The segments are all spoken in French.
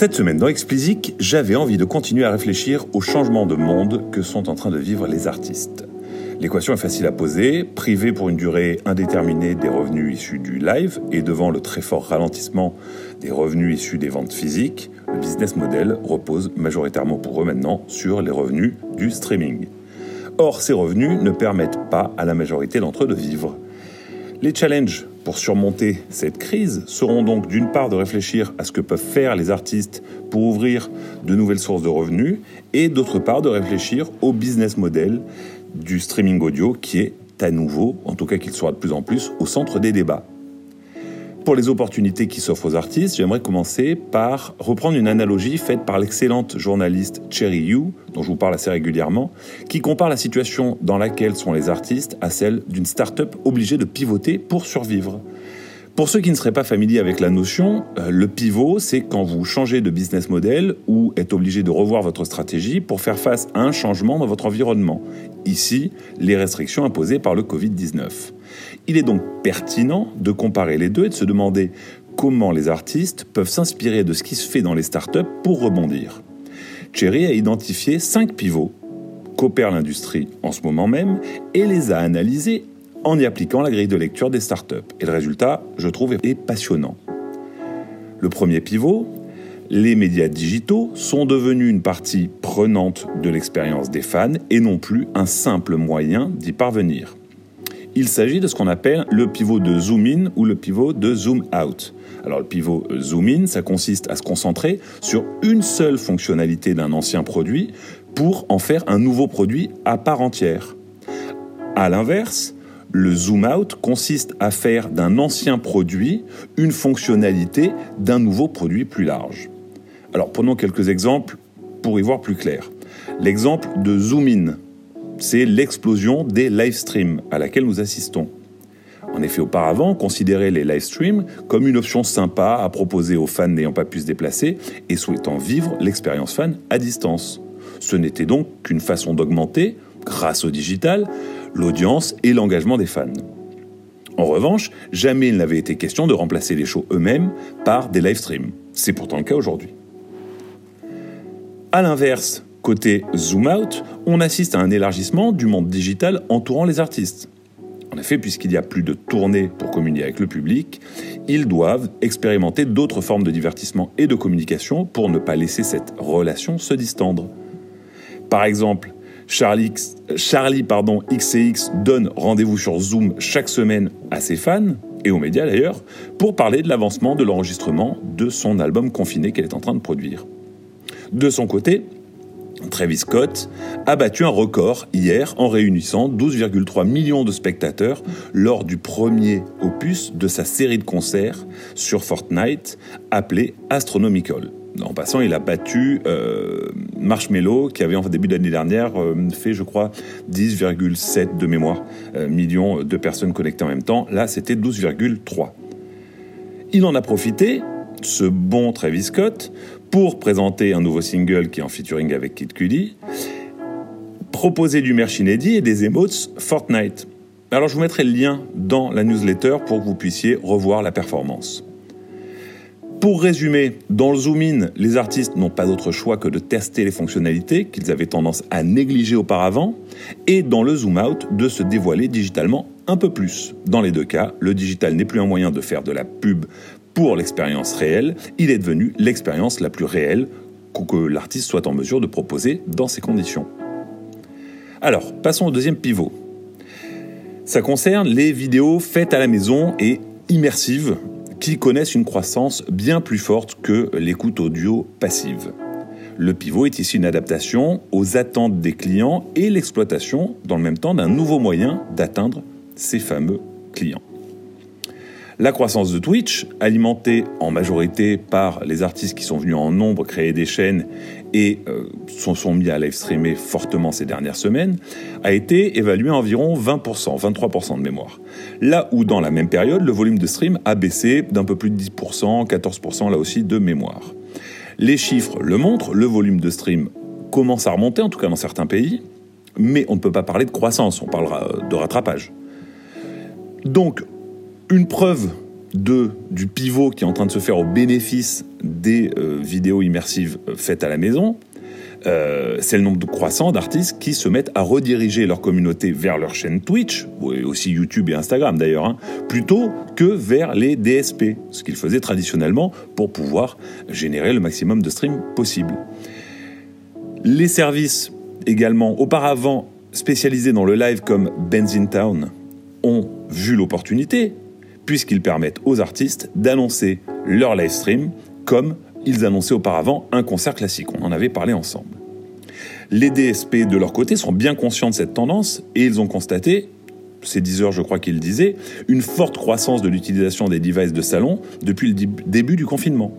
Cette semaine dans Explicit, j'avais envie de continuer à réfléchir aux changements de monde que sont en train de vivre les artistes. L'équation est facile à poser, priver pour une durée indéterminée des revenus issus du live et devant le très fort ralentissement des revenus issus des ventes physiques, le business model repose majoritairement pour eux maintenant sur les revenus du streaming. Or, ces revenus ne permettent pas à la majorité d'entre eux de vivre. Les challenges pour surmonter cette crise seront donc d'une part de réfléchir à ce que peuvent faire les artistes pour ouvrir de nouvelles sources de revenus et d'autre part de réfléchir au business model du streaming audio qui est à nouveau, en tout cas qu'il sera de plus en plus, au centre des débats. Pour les opportunités qui s'offrent aux artistes, j'aimerais commencer par reprendre une analogie faite par l'excellente journaliste Cherry Yu, dont je vous parle assez régulièrement, qui compare la situation dans laquelle sont les artistes à celle d'une start-up obligée de pivoter pour survivre. Pour ceux qui ne seraient pas familiers avec la notion, euh, le pivot, c'est quand vous changez de business model ou êtes obligé de revoir votre stratégie pour faire face à un changement dans votre environnement. Ici, les restrictions imposées par le Covid-19. Il est donc pertinent de comparer les deux et de se demander comment les artistes peuvent s'inspirer de ce qui se fait dans les startups pour rebondir. Cherry a identifié cinq pivots qu'opère l'industrie en ce moment même et les a analysés en y appliquant la grille de lecture des startups. Et le résultat, je trouve, est passionnant. Le premier pivot, les médias digitaux sont devenus une partie prenante de l'expérience des fans et non plus un simple moyen d'y parvenir. Il s'agit de ce qu'on appelle le pivot de zoom in ou le pivot de zoom out. Alors le pivot zoom in, ça consiste à se concentrer sur une seule fonctionnalité d'un ancien produit pour en faire un nouveau produit à part entière. A l'inverse, le zoom out consiste à faire d'un ancien produit une fonctionnalité d'un nouveau produit plus large. Alors prenons quelques exemples pour y voir plus clair. L'exemple de zoom in, c'est l'explosion des live streams à laquelle nous assistons. En effet, auparavant, on les live streams comme une option sympa à proposer aux fans n'ayant pas pu se déplacer et souhaitant vivre l'expérience fan à distance. Ce n'était donc qu'une façon d'augmenter, grâce au digital, l'audience et l'engagement des fans. En revanche, jamais il n'avait été question de remplacer les shows eux-mêmes par des live streams. C'est pourtant le cas aujourd'hui. A l'inverse, Côté zoom out, on assiste à un élargissement du monde digital entourant les artistes. En effet, puisqu'il y a plus de tournées pour communiquer avec le public, ils doivent expérimenter d'autres formes de divertissement et de communication pour ne pas laisser cette relation se distendre. Par exemple, Charlie, Charlie pardon, XCX donne rendez-vous sur Zoom chaque semaine à ses fans, et aux médias d'ailleurs, pour parler de l'avancement de l'enregistrement de son album confiné qu'elle est en train de produire. De son côté, Travis Scott a battu un record hier en réunissant 12,3 millions de spectateurs lors du premier opus de sa série de concerts sur Fortnite appelé Astronomical. En passant, il a battu euh, Marshmello, qui avait en début d'année dernière euh, fait, je crois, 10,7 de mémoire euh, millions de personnes connectées en même temps. Là, c'était 12,3. Il en a profité, ce bon Travis Scott, pour présenter un nouveau single qui est en featuring avec Kid Cudi, proposer du merch inédit et des emotes Fortnite. Alors je vous mettrai le lien dans la newsletter pour que vous puissiez revoir la performance. Pour résumer, dans le zoom in, les artistes n'ont pas d'autre choix que de tester les fonctionnalités qu'ils avaient tendance à négliger auparavant, et dans le zoom out, de se dévoiler digitalement un peu plus. Dans les deux cas, le digital n'est plus un moyen de faire de la pub pour l'expérience réelle, il est devenu l'expérience la plus réelle que l'artiste soit en mesure de proposer dans ces conditions. Alors, passons au deuxième pivot. Ça concerne les vidéos faites à la maison et immersives qui connaissent une croissance bien plus forte que l'écoute audio passive. Le pivot est ici une adaptation aux attentes des clients et l'exploitation, dans le même temps, d'un nouveau moyen d'atteindre ces fameux clients. La croissance de Twitch, alimentée en majorité par les artistes qui sont venus en nombre créer des chaînes et euh, sont, mis à live streamer fortement ces dernières semaines, a été évaluée à environ 20%, 23% de mémoire. Là où dans la même période, le volume de stream a baissé d'un peu plus de 10%, 14% là aussi de mémoire. Les chiffres le montrent, le volume de stream commence à remonter, en tout cas dans certains pays, mais on ne peut pas parler de croissance, on parlera de rattrapage. Donc, une preuve du pivot qui est en train de se faire au bénéfice des vidéos immersives faites à la maison, euh, c'est le nombre croissant d'artistes qui se mettent à rediriger leur communauté vers leur chaîne Twitch, aussi YouTube et Instagram d'ailleurs, hein, plutôt que vers les DSP, ce qu'ils faisaient traditionnellement pour pouvoir générer le maximum de streams possible. Les services également auparavant spécialisés dans le live comme Benzin Town ont vu l'opportunité, puisqu'ils permettent aux artistes d'annoncer leur live stream comme ils annonçaient auparavant un concert classique. On en avait parlé ensemble. Les DSP, de leur côté, sont bien conscients de cette tendance et ils ont constaté, c'est 10 heures je crois qu'ils disaient, une forte croissance de l'utilisation des devices de salon depuis le début du confinement.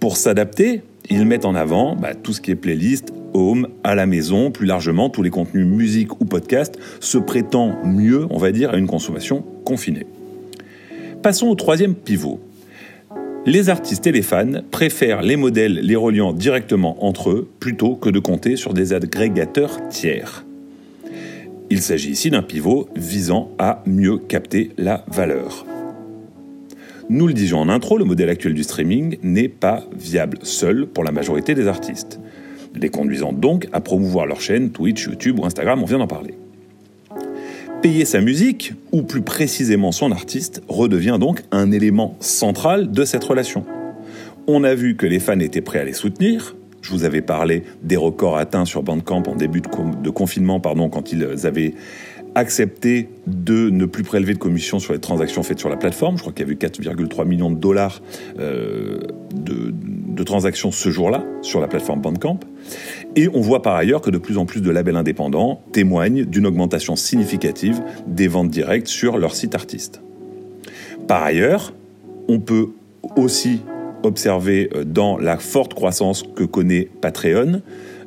Pour s'adapter, ils mettent en avant bah, tout ce qui est playlist, home, à la maison, plus largement tous les contenus musique ou podcast se prêtant mieux, on va dire, à une consommation confinée. Passons au troisième pivot, les artistes et les fans préfèrent les modèles les reliant directement entre eux plutôt que de compter sur des agrégateurs tiers. Il s'agit ici d'un pivot visant à mieux capter la valeur. Nous le disions en intro, le modèle actuel du streaming n'est pas viable seul pour la majorité des artistes, les conduisant donc à promouvoir leur chaîne Twitch, YouTube ou Instagram, on vient d'en parler. Payer sa musique, ou plus précisément son artiste, redevient donc un élément central de cette relation. On a vu que les fans étaient prêts à les soutenir. Je vous avais parlé des records atteints sur Bandcamp en début de, confinement, pardon, quand ils avaient accepté de ne plus prélever de commission sur les transactions faites sur la plateforme. Je crois qu'il y a eu 4,3 millions de dollars euh, de, de, transactions ce jour-là sur la plateforme Bandcamp. Et on voit par ailleurs que de plus en plus de labels indépendants témoignent d'une augmentation significative des ventes directes sur leur site artiste. Par ailleurs, on peut aussi observer euh, dans la forte croissance que connaît Patreon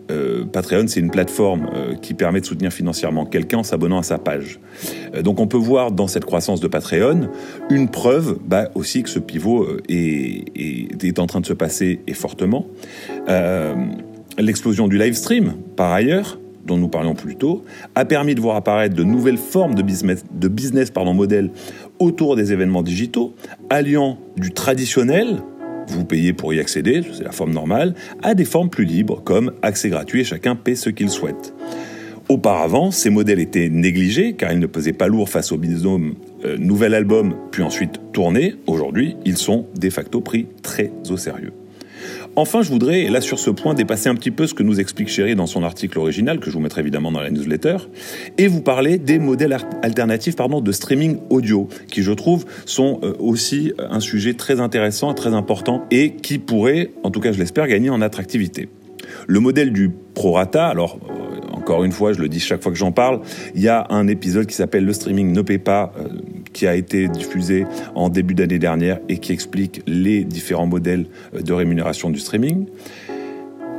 euh, Patreon, c'est une plateforme euh, qui permet de soutenir financièrement quelqu'un en s'abonnant à sa page. Euh, donc on peut voir dans cette croissance de Patreon une preuve bah, aussi que ce pivot est, est, en train de se passer et fortement. L'explosion du live stream, par ailleurs, dont nous parlions plus tôt, a permis de voir apparaître de nouvelles formes de business, de business pardon, modèle autour des événements digitaux, alliant du traditionnel, vous payez pour y accéder, c'est la forme normale, à des formes plus libres comme accès gratuit et chacun paie ce qu'il souhaite. Auparavant, ces modèles étaient négligés car ils ne pesaient pas lourd face au binôme euh, nouvel album puis ensuite tourné. Aujourd'hui, ils sont de facto pris très au sérieux. Enfin, je voudrais, là sur ce point, dépasser un petit peu ce que nous explique Chéri dans son article original, que je vous mettrai évidemment dans la newsletter, et vous parler des modèles alternatifs pardon, de streaming audio, qui je trouve sont euh, aussi euh, un sujet très intéressant, très important, et qui pourrait, en tout cas je l'espère, gagner en attractivité. Le modèle du prorata, alors euh, encore une fois, je le dis chaque fois que j'en parle, il y a un épisode qui s'appelle Le streaming ne paie pas, qui a été diffusé en début d'année dernière et qui explique les différents modèles de rémunération du streaming.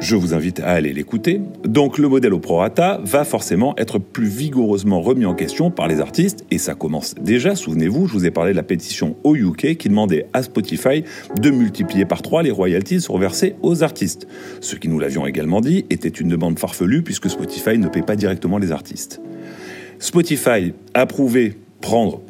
Je vous invite à aller l'écouter. Donc le modèle au prorata va forcément être plus vigoureusement remis en question par les artistes et ça commence déjà, souvenez-vous, je vous ai parlé de la pétition au UK qui demandait à Spotify de multiplier par trois les royalties reversées aux artistes. Ce qui nous l'avions également dit était une demande farfelue puisque Spotify ne paie pas directement les artistes. Spotify a prouvé prendre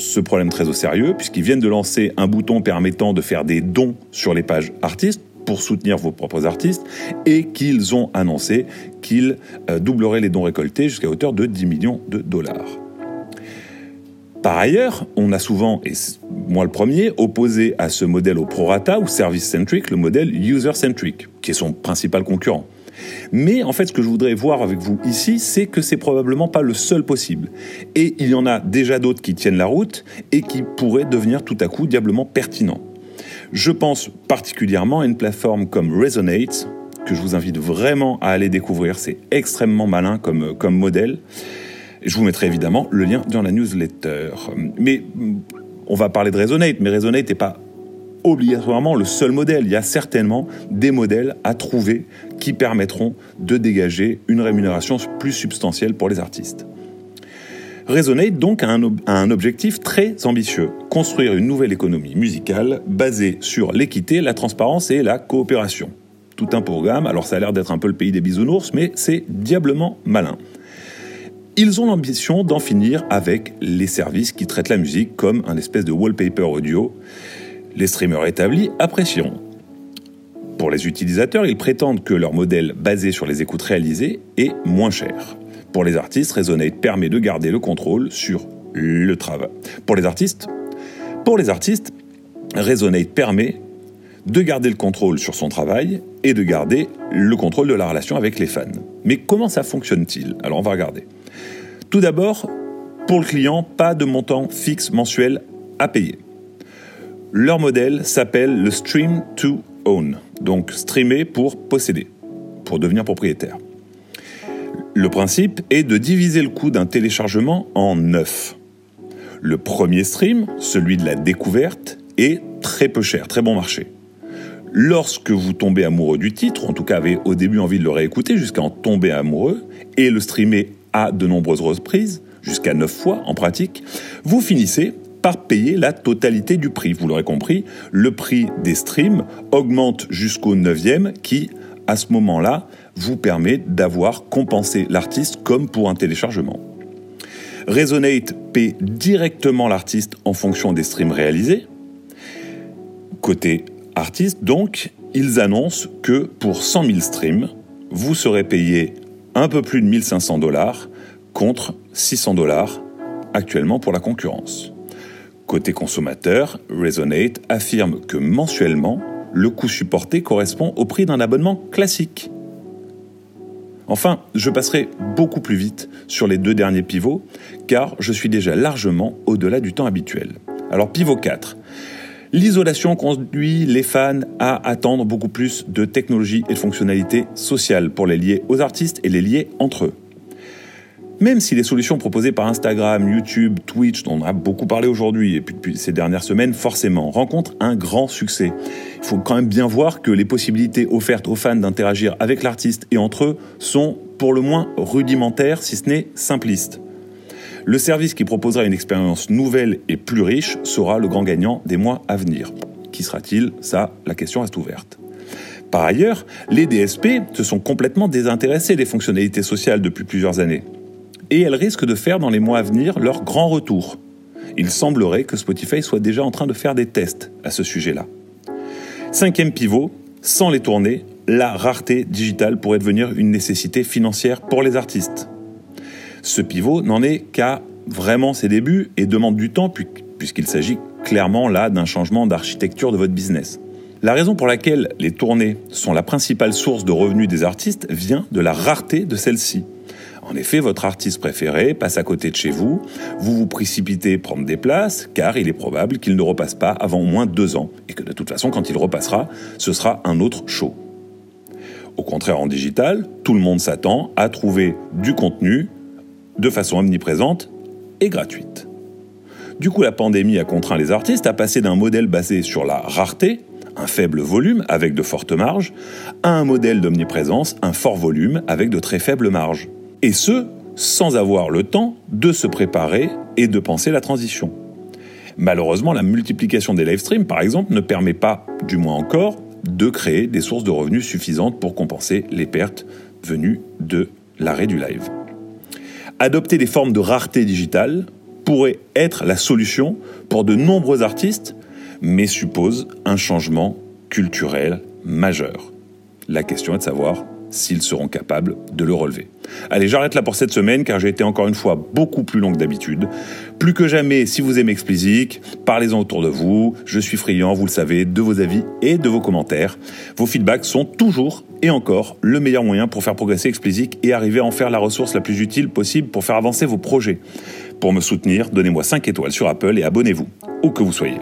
ce problème très au sérieux, puisqu'ils viennent de lancer un bouton permettant de faire des dons sur les pages artistes pour soutenir vos propres artistes, et qu'ils ont annoncé qu'ils euh, doubleraient les dons récoltés jusqu'à hauteur de 10 millions de dollars. Par ailleurs, on a souvent, et moi le premier, opposé à ce modèle au prorata ou service-centric le modèle user-centric, qui est son principal concurrent. Mais en fait, ce que je voudrais voir avec vous ici, c'est que c'est probablement pas le seul possible. Et il y en a déjà d'autres qui tiennent la route et qui pourraient devenir tout à coup diablement pertinents. Je pense particulièrement à une plateforme comme Resonate, que je vous invite vraiment à aller découvrir. C'est extrêmement malin comme, comme modèle. Je vous mettrai évidemment le lien dans la newsletter. Mais on va parler de Resonate, mais Resonate n'est pas obligatoirement le seul modèle. Il y a certainement des modèles à trouver qui permettront de dégager une rémunération plus substantielle pour les artistes. Resonate donc a un, un, objectif très ambitieux, construire une nouvelle économie musicale basée sur l'équité, la transparence et la coopération. Tout un programme, alors ça a l'air d'être un peu le pays des bisounours, mais c'est diablement malin. Ils ont l'ambition d'en finir avec les services qui traitent la musique comme un espèce de wallpaper audio les streamers établis apprécieront. Pour les utilisateurs, ils prétendent que leur modèle basé sur les écoutes réalisées est moins cher. Pour les artistes, Resonate permet de garder le contrôle sur le travail. Pour les artistes, pour les artistes, Resonate permet de garder le contrôle sur son travail et de garder le contrôle de la relation avec les fans. Mais comment ça fonctionne-t-il? Alors on va regarder. Tout d'abord, pour le client, pas de montant fixe mensuel à payer. Leur modèle s'appelle le Stream to Own, donc streamer pour posséder, pour devenir propriétaire. Le principe est de diviser le coût d'un téléchargement en neuf. Le premier stream, celui de la découverte, est très peu cher, très bon marché. Lorsque vous tombez amoureux du titre, en tout cas avez au début envie de le réécouter jusqu'à en tomber amoureux, et le streamer à de nombreuses reprises, jusqu'à 9 fois en pratique, vous finissez par payer la totalité du prix. Vous l'aurez compris, le prix des streams augmente jusqu'au 9e qui, à ce moment-là, vous permet d'avoir compensé l'artiste comme pour un téléchargement. Resonate paie directement l'artiste en fonction des streams réalisés. Côté artiste, donc, ils annoncent que pour 100 000 streams, vous serez payé un peu plus de 1500 dollars contre 600 dollars actuellement pour la concurrence. Côté consommateur, Resonate affirme que mensuellement, le coût supporté correspond au prix d'un abonnement classique. Enfin, je passerai beaucoup plus vite sur les deux derniers pivots, car je suis déjà largement au-delà du temps habituel. Alors pivot 4. L'isolation conduit les fans à attendre beaucoup plus de technologies et de fonctionnalités sociales pour les lier aux artistes et les lier entre eux. Même si les solutions proposées par Instagram, YouTube, Twitch, dont on a beaucoup parlé aujourd'hui et puis depuis ces dernières semaines, forcément, rencontrent un grand succès, il faut quand même bien voir que les possibilités offertes aux fans d'interagir avec l'artiste et entre eux sont pour le moins rudimentaires, si ce n'est simplistes. Le service qui proposera une expérience nouvelle et plus riche sera le grand gagnant des mois à venir. Qui sera-t-il? Ça, la question reste ouverte. Par ailleurs, les DSP se sont complètement désintéressés des fonctionnalités sociales depuis plusieurs années et elles risquent de faire dans les mois à venir leur grand retour. Il semblerait que Spotify soit déjà en train de faire des tests à ce sujet-là. Cinquième pivot, sans les tournées, la rareté digitale pourrait devenir une nécessité financière pour les artistes. Ce pivot n'en est qu'à vraiment ses débuts et demande du temps puisqu'il s'agit clairement là d'un changement d'architecture de votre business. La raison pour laquelle les tournées sont la principale source de revenus des artistes vient de la rareté de celles-ci. En effet, votre artiste préféré passe à côté de chez vous, vous vous précipitez prendre des places, car il est probable qu'il ne repasse pas avant au moins deux ans, et que de toute façon, quand il repassera, ce sera un autre show. Au contraire, en digital, tout le monde s'attend à trouver du contenu de façon omniprésente et gratuite. Du coup, la pandémie a contraint les artistes à passer d'un modèle basé sur la rareté, un faible volume avec de fortes marges, à un modèle d'omniprésence, un fort volume avec de très faibles marges. Et ce, sans avoir le temps de se préparer et de penser la transition. Malheureusement, la multiplication des live streams, par exemple, ne permet pas, du moins encore, de créer des sources de revenus suffisantes pour compenser les pertes venues de l'arrêt du live. Adopter des formes de rareté digitale pourrait être la solution pour de nombreux artistes, mais suppose un changement culturel majeur. La question est de savoir s'ils seront capables de le relever. Allez, j'arrête là pour cette semaine car j'ai été encore une fois beaucoup plus long que d'habitude. Plus que jamais, si vous aimez Explicit, parlez-en autour de vous. Je suis friand, vous le savez, de vos avis et de vos commentaires. Vos feedbacks sont toujours et encore le meilleur moyen pour faire progresser Explicit et arriver à en faire la ressource la plus utile possible pour faire avancer vos projets. Pour me soutenir, donnez-moi 5 étoiles sur Apple et abonnez-vous, où que vous soyez.